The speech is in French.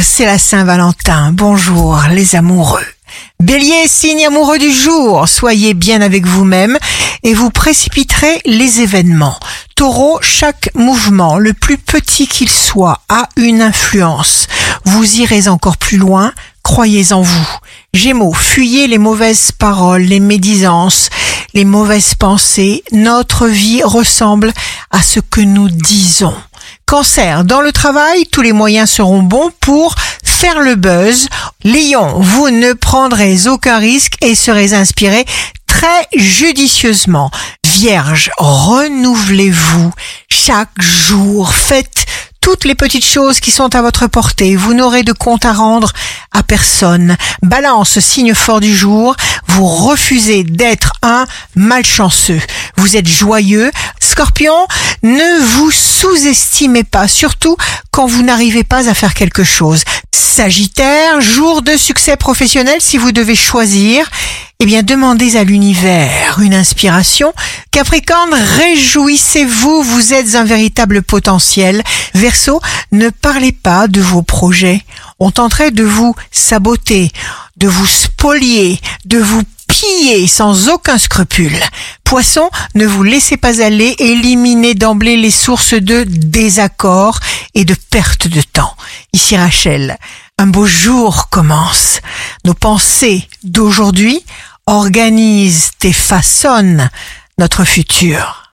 C'est la Saint-Valentin. Bonjour les amoureux. Bélier, signe amoureux du jour, soyez bien avec vous-même et vous précipiterez les événements. Taureau, chaque mouvement, le plus petit qu'il soit, a une influence. Vous irez encore plus loin, croyez en vous. Gémeaux, fuyez les mauvaises paroles, les médisances, les mauvaises pensées. Notre vie ressemble à ce que nous disons. Cancer, dans le travail, tous les moyens seront bons pour faire le buzz. Lion, vous ne prendrez aucun risque et serez inspiré très judicieusement. Vierge, renouvelez-vous chaque jour. Faites toutes les petites choses qui sont à votre portée. Vous n'aurez de compte à rendre à personne. Balance, signe fort du jour. Vous refusez d'être un malchanceux. Vous êtes joyeux. Scorpion, ne vous sous-estimez pas, surtout quand vous n'arrivez pas à faire quelque chose. Sagittaire, jour de succès professionnel si vous devez choisir. Eh bien, demandez à l'univers une inspiration. Capricorne, réjouissez-vous, vous êtes un véritable potentiel. Verseau, ne parlez pas de vos projets. On tenterait de vous saboter, de vous spolier, de vous piller sans aucun scrupule. Poisson, ne vous laissez pas aller, éliminez d'emblée les sources de désaccord et de perte de temps. Ici Rachel, un beau jour commence. Nos pensées d'aujourd'hui organisent et façonnent notre futur.